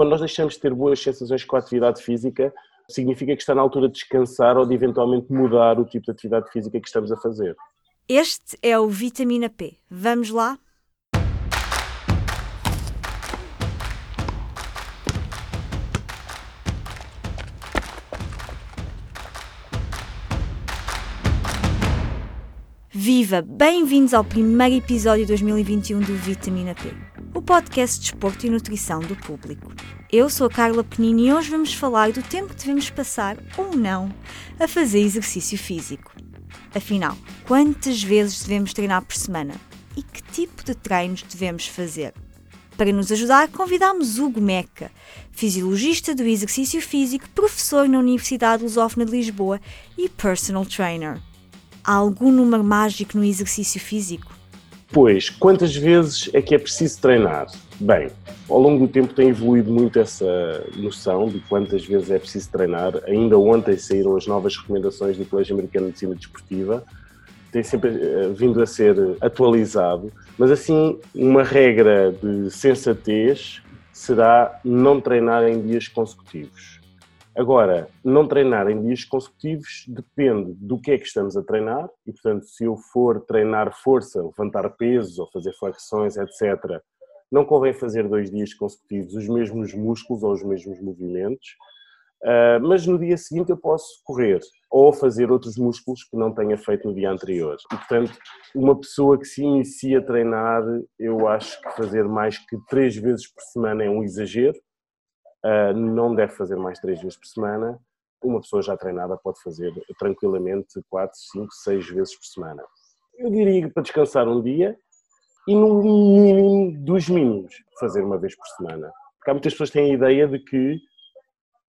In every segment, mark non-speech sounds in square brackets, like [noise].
Quando nós deixamos de ter boas sensações com a atividade física, significa que está na altura de descansar ou de eventualmente mudar o tipo de atividade física que estamos a fazer. Este é o Vitamina P. Vamos lá? Viva! Bem-vindos ao primeiro episódio de 2021 do Vitamina P, o podcast de desporto e nutrição do público. Eu sou a Carla Penini e hoje vamos falar do tempo que devemos passar, ou não, a fazer exercício físico. Afinal, quantas vezes devemos treinar por semana? E que tipo de treinos devemos fazer? Para nos ajudar, convidamos Hugo Meca, fisiologista do exercício físico, professor na Universidade Lusófona de Lisboa e personal trainer. Há algum número mágico no exercício físico? Pois, quantas vezes é que é preciso treinar? Bem, ao longo do tempo tem evoluído muito essa noção de quantas vezes é preciso treinar. Ainda ontem saíram as novas recomendações do Colégio Americano de Medicina Desportiva. Tem sempre uh, vindo a ser atualizado, mas assim, uma regra de sensatez será não treinar em dias consecutivos. Agora, não treinar em dias consecutivos depende do que é que estamos a treinar e, portanto, se eu for treinar força, levantar pesos ou fazer flexões, etc., não convém fazer dois dias consecutivos os mesmos músculos ou os mesmos movimentos, uh, mas no dia seguinte eu posso correr ou fazer outros músculos que não tenha feito no dia anterior. E, portanto, uma pessoa que se inicia a treinar, eu acho que fazer mais que três vezes por semana é um exagero, uh, não deve fazer mais três vezes por semana. Uma pessoa já treinada pode fazer tranquilamente quatro, cinco, seis vezes por semana. Eu diria para descansar um dia e no mínimo dos mínimos fazer uma vez por semana. Porque há muitas pessoas que têm a ideia de que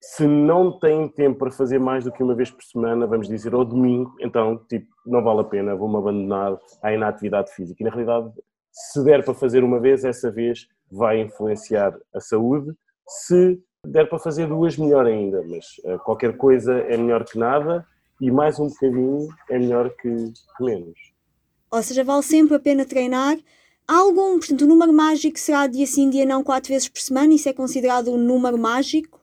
se não têm tempo para fazer mais do que uma vez por semana, vamos dizer ao domingo, então tipo, não vale a pena, vou-me abandonar à inatividade física. E na realidade, se der para fazer uma vez, essa vez vai influenciar a saúde. Se der para fazer duas, melhor ainda, mas uh, qualquer coisa é melhor que nada e mais um bocadinho é melhor que, que menos. Ou seja, vale sempre a pena treinar Há algum, portanto, o número mágico será dia sim, dia não, quatro vezes por semana? Isso é considerado um número mágico?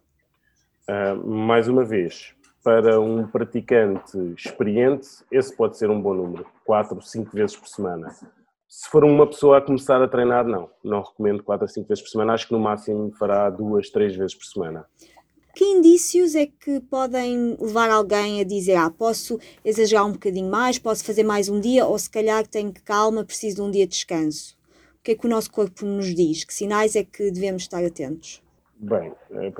Uh, mais uma vez, para um praticante experiente, esse pode ser um bom número, quatro, cinco vezes por semana. Se for uma pessoa a começar a treinar, não. Não recomendo quatro a cinco vezes por semana. Acho que no máximo fará duas, três vezes por semana. Que indícios é que podem levar alguém a dizer, ah, posso exagerar um bocadinho mais, posso fazer mais um dia, ou se calhar tenho calma, preciso de um dia de descanso? O que é que o nosso corpo nos diz? Que sinais é que devemos estar atentos? Bem,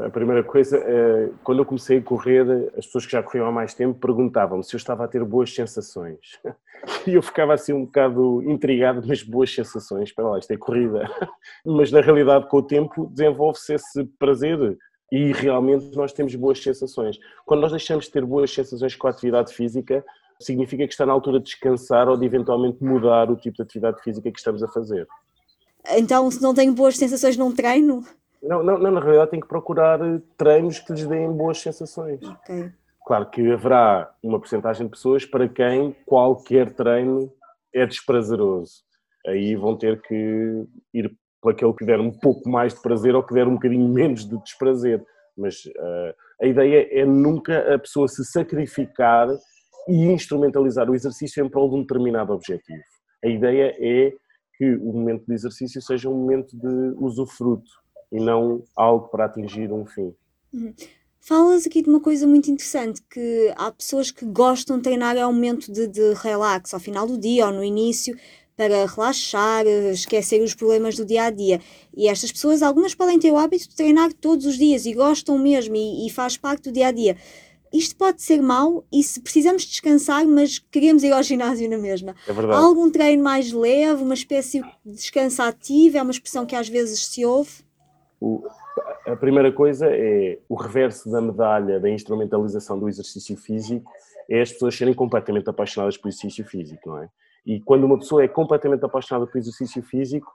a primeira coisa, é, quando eu comecei a correr, as pessoas que já corriam há mais tempo perguntavam-me se eu estava a ter boas sensações. [laughs] E eu ficava assim um bocado intrigado, mas boas sensações, espera lá, isto é corrida. [laughs] Mas na realidade, com o tempo, desenvolve-se esse prazer e realmente nós temos boas sensações. Quando nós deixamos de ter boas sensações com a atividade física, significa que está na altura de descansar ou de eventualmente mudar o tipo de atividade física que estamos a fazer. Então, se não tenho boas sensações num treino? Não, não, não na realidade tenho que procurar treinos que lhes deem boas sensações. Okay. Claro que haverá uma porcentagem de pessoas para quem qualquer treino é desprazeroso. Aí vão ter que ir por aquele que der um pouco mais de prazer ou que der um bocadinho menos de desprazer. Mas uh, a ideia é nunca a pessoa se sacrificar e instrumentalizar o exercício em prol de um determinado objetivo. A ideia é que o momento de exercício seja um momento de usufruto e não algo para atingir um fim. Uhum. Falas aqui de uma coisa muito interessante, que há pessoas que gostam de treinar ao momento de, de relax, ao final do dia ou no início, para relaxar, esquecer os problemas do dia a dia. E estas pessoas, algumas podem ter o hábito de treinar todos os dias e gostam mesmo e, e faz parte do dia a dia. Isto pode ser mau e se precisamos descansar, mas queremos ir ao ginásio na mesma. É verdade. Há algum treino mais leve, uma espécie de descanso ativo? É uma expressão que às vezes se ouve? O, a primeira coisa é o reverso da medalha da instrumentalização do exercício físico é as pessoas serem completamente apaixonadas pelo exercício físico, não é? E quando uma pessoa é completamente apaixonada pelo exercício físico,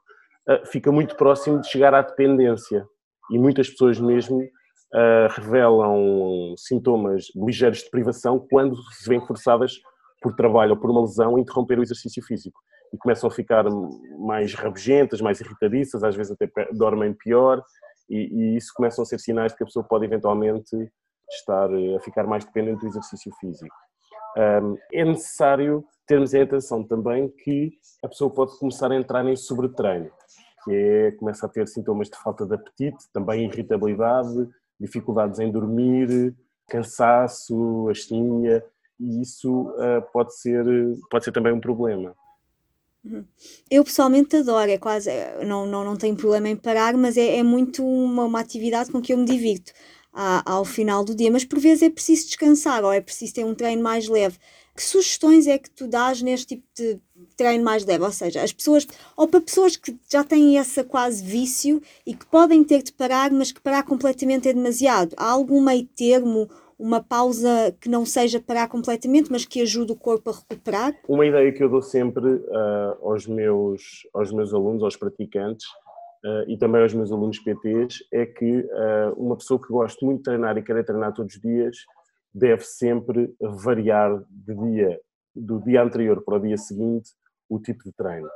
eh, fica muito próximo de chegar à dependência. E muitas pessoas mesmo uh, revelam sintomas ligeiros de privação quando se veem forçadas por trabalho ou por uma lesão a interromper o exercício físico. E começam a ficar mais rabugentas, mais irritadiças, às vezes até dormem pior. e, e isso começam a ser sinais de que a pessoa pode eventualmente estar eh, a ficar mais dependente do exercício físico. É necessário termos em atenção também que a pessoa pode começar a entrar em sobretreino, que é, começa a ter sintomas de falta de apetite, também irritabilidade, dificuldades em dormir, cansaço, astinha, e isso uh, pode, ser, pode ser também um problema. Uhum. Eu pessoalmente adoro, é quase, não, não, não tenho problema em parar, mas é, é muito uma, uma atividade com que eu me divirto ao final do dia, mas por vezes é preciso descansar ou é preciso ter um treino mais leve. Que sugestões é que tu dás neste tipo de treino mais leve? Ou seja, as pessoas, ou para pessoas que já têm essa quase vício e que podem ter de parar, mas que parar completamente é demasiado. Há algum meio termo, uma pausa que não seja parar completamente, mas que ajude o corpo a recuperar? Uma ideia que eu dou sempre uh, aos, meus, aos meus alunos, aos praticantes, uh, e também aos meus alunos PTs é que uh, uma pessoa que gosta muito de treinar e quer treinar todos os dias deve sempre variar de dia, do dia anterior para o dia seguinte o tipo de treino.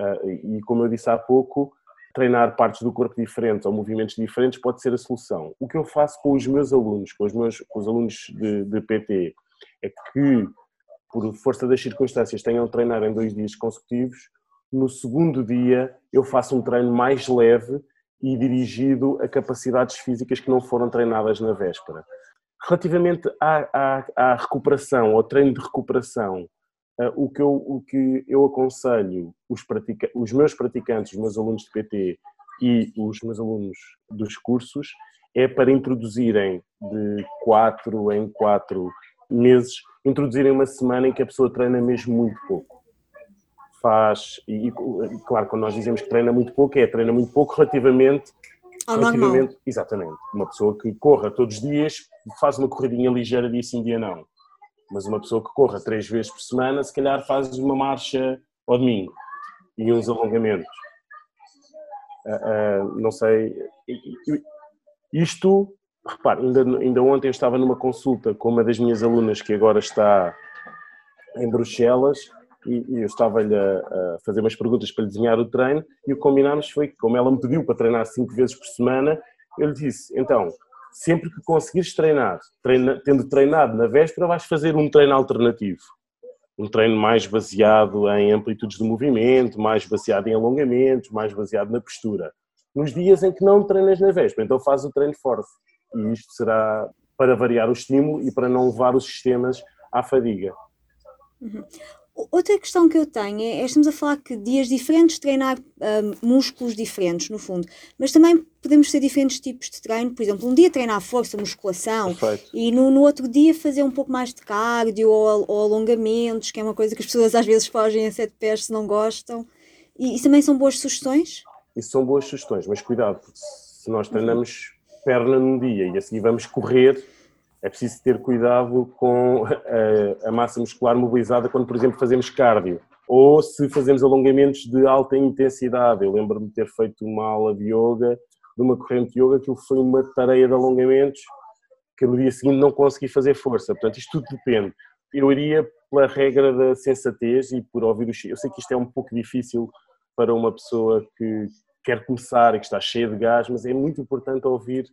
Uh, e como eu disse há pouco, treinar partes do corpo diferentes ou movimentos diferentes pode ser a solução. O que eu faço com os meus alunos, com os meus com os alunos de, de PT, é que, por força das circunstâncias, tenham de treinar em dois dias consecutivos, no segundo dia eu faço um treino mais leve e dirigido a capacidades físicas que não foram treinadas na véspera. Relativamente à, à, à recuperação, ao treino de recuperação, o, que eu, o que eu aconselho os, pratica os meus praticantes, os meus alunos de PT e os meus alunos dos cursos é para introduzirem de quatro em quatro meses, introduzirem uma semana em que a pessoa treina mesmo muito pouco faz, e, e, claro, quando nós dizemos que treina muito pouco, é treina muito pouco relativamente ao relativamente, normal. Exatamente. Uma pessoa que corra todos os dias, faz uma corridinha ligeira dia sim, dia não. Mas uma pessoa que corra três vezes por semana, se calhar faz uma marcha ao domingo e uns alongamentos. Uh, uh, não sei. Isto, repare, ainda, ainda ontem eu estava numa consulta com uma das minhas alunas que agora está em Bruxelas e, eu estava-lhe a, a, fazer umas perguntas para lhe desenhar o treino e o que combinámos foi que, como ela me pediu para treinar cinco vezes por semana, eu lhe disse, então, sempre que conseguires treinar, treina, tendo treinado na véspera, vais fazer um treino alternativo. Um treino mais baseado em amplitudes de movimento, mais baseado em alongamentos, mais baseado na postura. Nos dias em que não treinas na véspera, então faz o treino forte. E isto será para variar o estímulo e para não levar os sistemas à fadiga. Uhum. Outra questão que eu tenho é, é estamos a falar que dias diferentes treinar um, músculos diferentes, no fundo, mas também podemos ter diferentes tipos de treino, por exemplo, um dia treinar força, musculação, Perfeito. e no, no outro dia fazer um pouco mais de cardio ou, ou, alongamentos, que é uma coisa que as pessoas às vezes fogem a sete pés se não gostam. E isso também são boas sugestões? Isso são boas sugestões, mas cuidado, se nós treinamos perna num dia e a seguir vamos correr, é preciso ter cuidado com a, a, massa muscular mobilizada quando, por exemplo, fazemos cardio ou se fazemos alongamentos de alta intensidade. Eu lembro-me de ter feito uma aula de yoga, de uma corrente de yoga, aquilo foi uma tareia de alongamentos que no dia seguinte não consegui fazer força. Portanto, isto tudo depende. Eu iria pela regra da sensatez e por ouvir o Eu sei que isto é um pouco difícil para uma pessoa que quer começar e que está cheia de gás, mas é muito importante ouvir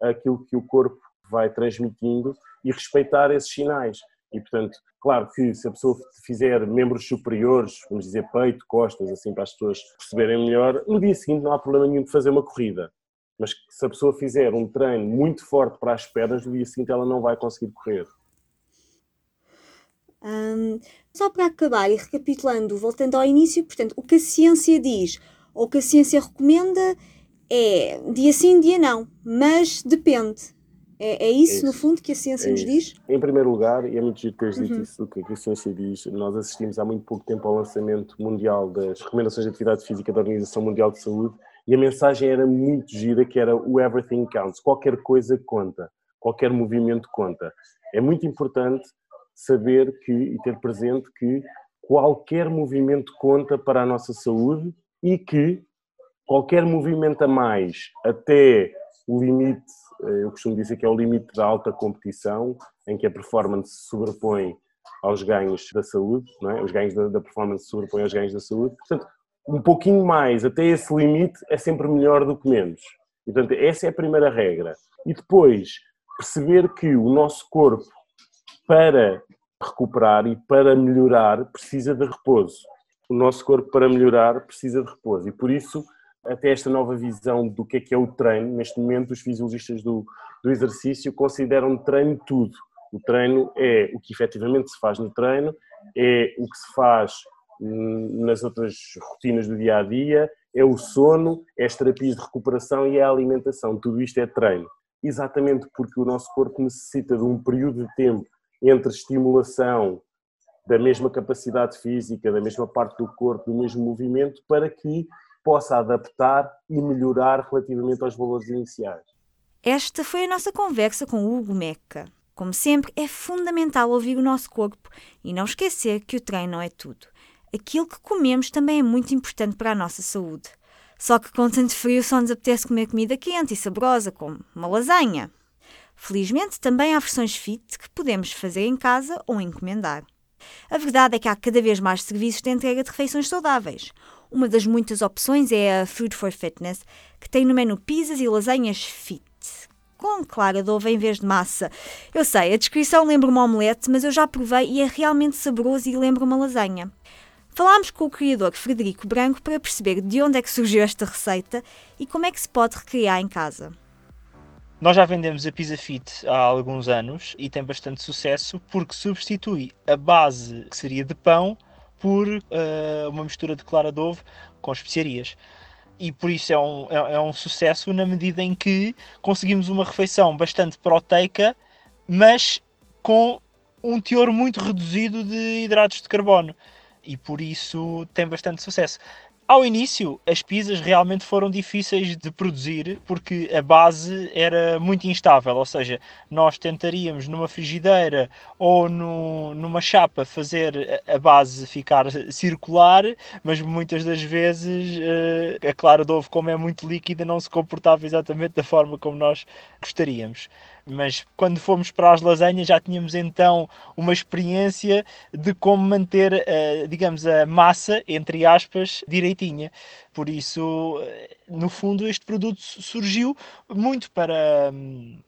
aquilo que o corpo vai transmitindo e respeitar esses sinais. E, portanto, claro que se a pessoa fizer membros superiores, vamos dizer peito, costas, assim para as pessoas perceberem melhor, no dia seguinte não há problema nenhum de fazer uma corrida. Mas se a pessoa fizer um treino muito forte para as pernas, no dia seguinte ela não vai conseguir correr. Hum, só para acabar e recapitulando, voltando ao início, portanto, o que a ciência diz ou o que a ciência recomenda é dia sim, dia não, mas depende. É, é, isso, é isso, no fundo, que a ciência é nos diz? Em primeiro lugar, e é muito giro teres dito uhum. isso, o que a ciência diz, nós assistimos há muito pouco tempo ao lançamento mundial das recomendações de atividade física da Organização Mundial de Saúde e a mensagem era muito gira, que era o everything counts, qualquer coisa conta, qualquer movimento conta. É muito importante saber que e ter presente que qualquer movimento conta para a nossa saúde e que qualquer movimento a mais até o limite eu costumo dizer que é o limite da alta competição, em que a performance se sobrepõe aos ganhos da saúde, é? os ganhos da, performance se sobrepõem aos ganhos da saúde. Portanto, um pouquinho mais até esse limite é sempre melhor do que menos. Portanto, essa é a primeira regra. E depois, perceber que o nosso corpo, para recuperar e para melhorar, precisa de repouso. O nosso corpo, para melhorar, precisa de repouso. E por isso, até esta nova visão do que é que é o treino, neste momento, os fisiologistas do, do exercício consideram treino tudo. O treino é o que efetivamente se faz no treino, é o que se faz hum, nas outras rotinas do dia a dia, é o sono, é as terapias de recuperação e é a alimentação. Tudo isto é treino. Exatamente porque o nosso corpo necessita de um período de tempo entre estimulação da mesma capacidade física, da mesma parte do corpo, do mesmo movimento, para que possa adaptar e melhorar relativamente aos valores iniciais. Esta foi a nossa conversa com o Hugo Meca. Como sempre, é fundamental ouvir o nosso corpo e não esquecer que o treino não é tudo. Aquilo que comemos também é muito importante para a nossa saúde. Só que com tanto frio só nos apetece comer comida quente e saborosa, como uma lasanha. Felizmente, também há versões fit que podemos fazer em casa ou encomendar. A verdade é que há cada vez mais serviços de entrega de refeições saudáveis. Uma das muitas opções é a Food for Fitness, que tem no menu pizzas e lasanhas fit, com clara de ovo em vez de massa. Eu sei, a descrição lembra uma omelete, mas eu já provei e é realmente saboroso e lembra uma lasanha. Falámos com o criador Frederico Branco para perceber de onde é que surgiu esta receita e como é que se pode recriar em casa. Nós já vendemos a Pizza Fit há alguns anos e tem bastante sucesso porque substitui a base que seria de pão por uh, uma mistura de clara de ovo com especiarias. E por isso é um, é, é um sucesso na medida em que conseguimos uma refeição bastante proteica, mas com um teor muito reduzido de hidratos de carbono. E por isso tem bastante sucesso. Ao início, as pizzas realmente foram difíceis de produzir porque a base era muito instável, ou seja, nós tentaríamos numa frigideira ou no, numa chapa fazer a base ficar circular, mas muitas das vezes eh, a clara de ovo, como é muito líquida, não se comportava exatamente da forma como nós gostaríamos mas quando fomos para as lasanhas já tínhamos então uma experiência de como manter, uh, digamos, a massa, entre aspas, direitinha. Por isso, eh, no fundo, este produto surgiu muito para um,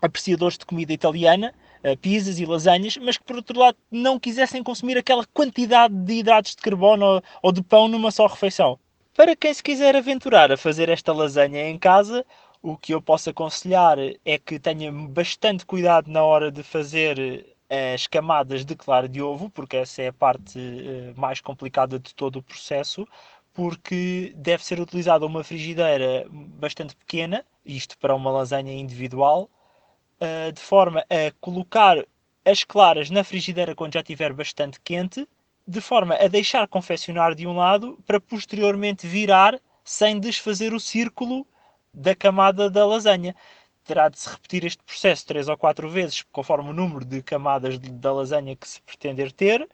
apreciadores de comida italiana, uh, pizzas e lasanhas, mas que por outro lado não quisessem consumir aquela quantidade de hidratos de carbono ou de pão numa só refeição. Para quem se quiser aventurar a fazer esta lasanha em casa, o que eu posso aconselhar é que tenha bastante cuidado na hora de fazer eh, as camadas de clara de ovo, porque essa é a parte eh, mais complicada de todo o processo, porque deve ser utilizada uma frigideira bastante pequena, isto para uma lasanha individual, eh, de forma a colocar as claras na frigideira quando já estiver bastante quente, de forma a deixar confeccionar de um lado para posteriormente virar sem desfazer o círculo da camada da lasanha. Terá de se repetir este processo três ou quatro vezes, conforme o número de camadas da lasanha que se pretender ter,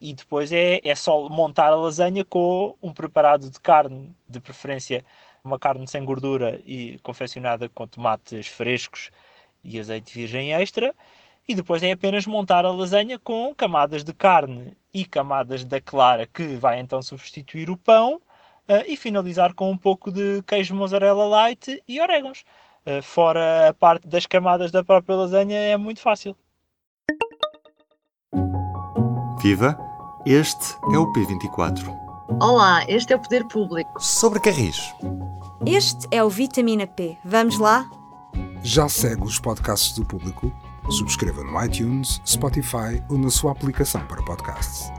e depois é, é só montar a lasanha com um preparado de carne, de preferência uma carne sem gordura e confeccionada com tomates frescos e azeite virgem extra. E depois é apenas montar a lasanha com camadas de carne e camadas da clara, que vai então substituir o pão Uh, e finalizar com um pouco de queijo mozzarella light e orégãos. Uh, fora a parte das camadas da própria lasanha, é muito fácil. Viva! Este é o P24. Olá, este é o Poder Público. Sobre Carris. Este é o Vitamina P. Vamos lá? Já segue os podcasts do público? Subscreva no iTunes, Spotify ou na sua aplicação para podcasts.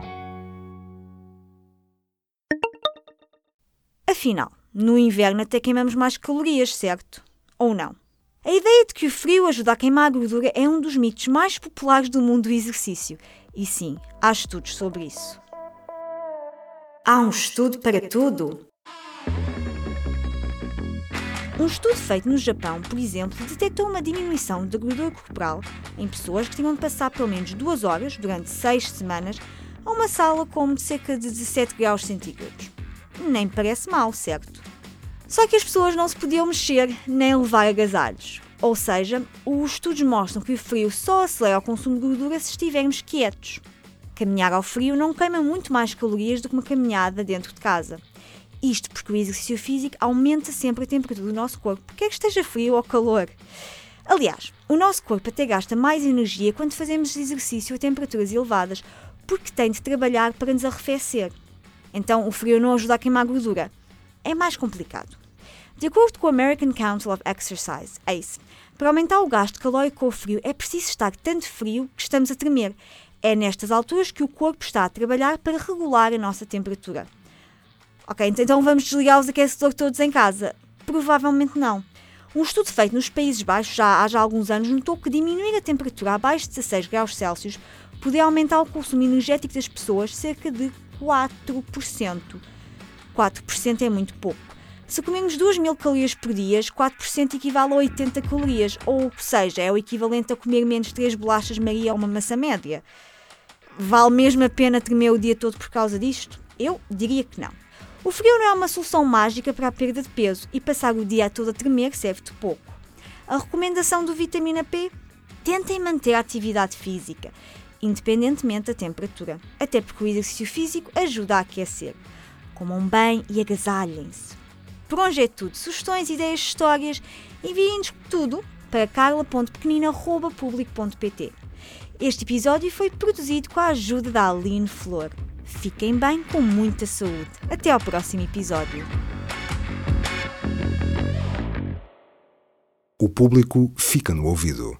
Afinal, no inverno até queimamos mais calorias, certo? Ou não? A ideia de que o frio ajuda a queimar a gordura é um dos mitos mais populares do mundo do exercício. E sim, há estudos sobre isso. Há um estudo para tudo? Um estudo feito no Japão, por exemplo, detectou uma diminuição da gordura corporal em pessoas que tinham de passar pelo menos duas horas, durante seis semanas, a uma sala com cerca de 17 graus centígrados nem parece mal, certo? Só que as pessoas não se podiam mexer nem levar agasalhos. Ou seja, os estudos mostram que o frio só acelera o consumo de gordura se estivermos quietos. Caminhar ao frio não queima muito mais calorias do que uma caminhada dentro de casa. Isto porque o exercício físico aumenta sempre a temperatura do nosso corpo, quer que esteja frio ou calor. Aliás, o nosso corpo até gasta mais energia quando fazemos exercício a temperaturas elevadas, porque tem de trabalhar para nos arrefecer. Então, o frio não ajuda a queimar gordura. É mais complicado. De acordo com o American Council of Exercise, ACE, para aumentar o gasto calórico com o frio é preciso estar tanto frio que estamos a tremer. É nestas alturas que o corpo está a trabalhar para regular a nossa temperatura. Ok, então vamos desligar os aquecedores todos em casa? Provavelmente não. Um estudo feito nos Países Baixos já há já alguns anos notou que diminuir a temperatura abaixo de 16 graus Celsius podia aumentar o consumo energético das pessoas cerca de 4%. 4% é muito pouco. Se comermos 2 mil calorias por dia, 4% equivale a 80 calorias, ou seja, é o equivalente a comer menos 3 bolachas Maria ou uma maçã média. Vale mesmo a pena tremer o dia todo por causa disto? Eu diria que não. O frio não é uma solução mágica para a perda de peso e passar o dia todo a tremer serve de pouco. A recomendação do vitamina P? Tentem manter a atividade física, independentemente da temperatura, até porque o exercício físico ajuda a aquecer. Comam bem e agasalhem-se. Por hoje é tudo. Sugestões, ideias, histórias, enviem-nos tudo para carla.pequenina.public.pt. Este episódio foi produzido com a ajuda da Aline Flor. Fiquem bem, com muita saúde. Até ao próximo episódio. O público fica no ouvido.